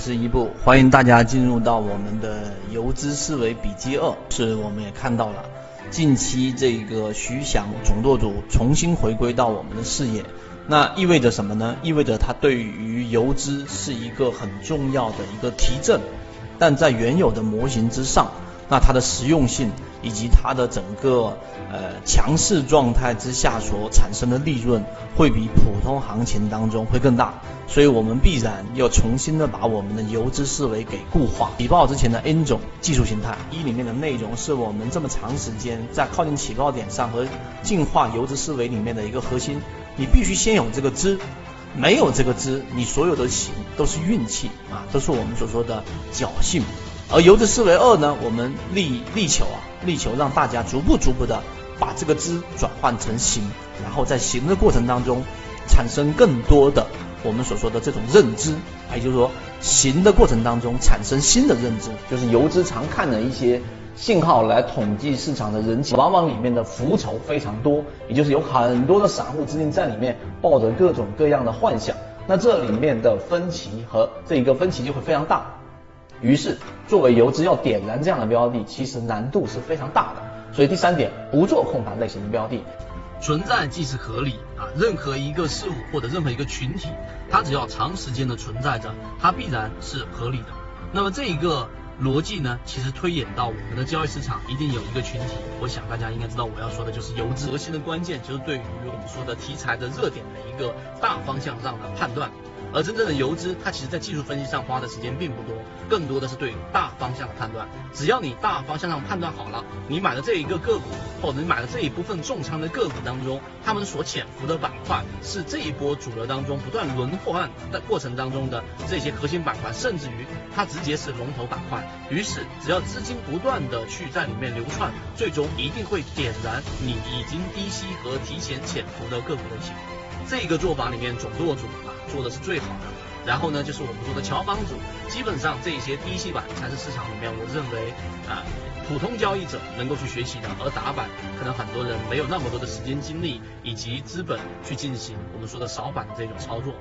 是一部，欢迎大家进入到我们的游资思维笔记二。是我们也看到了，近期这个徐翔总舵主重新回归到我们的视野，那意味着什么呢？意味着他对于游资是一个很重要的一个提振，但在原有的模型之上。那它的实用性以及它的整个呃强势状态之下所产生的利润，会比普通行情当中会更大，所以我们必然要重新的把我们的游资思维给固化。起爆之前的 N 种技术形态一里面的内容，是我们这么长时间在靠近起爆点上和进化游资思维里面的一个核心。你必须先有这个知，没有这个知，你所有的行都是运气啊，都是我们所说的侥幸。而游资思维二呢，我们力力求啊，力求让大家逐步逐步的把这个知转换成行，然后在行的过程当中产生更多的我们所说的这种认知，也就是说行的过程当中产生新的认知，就是游资常看的一些信号来统计市场的人气，往往里面的浮筹非常多，也就是有很多的散户资金在里面抱着各种各样的幻想，那这里面的分歧和这一个分歧就会非常大。于是，作为游资要点燃这样的标的，其实难度是非常大的。所以第三点，不做控盘类型的标的，存在即是合理啊。任何一个事物或者任何一个群体，它只要长时间的存在着，它必然是合理的。那么这一个逻辑呢，其实推演到我们的交易市场，一定有一个群体。我想大家应该知道我要说的就是游资。核心的关键就是对于我们说的题材的热点的一个大方向上的判断。而真正的游资，它其实在技术分析上花的时间并不多，更多的是对大方向的判断。只要你大方向上判断好了，你买的这一个个股，或者你买的这一部分重仓的个股当中，他们所潜伏的板块是这一波主流当中不断轮换的过程当中的这些核心板块，甚至于它直接是龙头板块。于是，只要资金不断的去在里面流窜，最终一定会点燃你已经低吸和提前潜伏的个股类型。这个做法里面，总舵主啊做的是最好的。然后呢，就是我们说的乔帮主，基本上这些低吸板才是市场里面我认为啊普通交易者能够去学习的。而打板可能很多人没有那么多的时间精力以及资本去进行我们说的扫板的这种操作。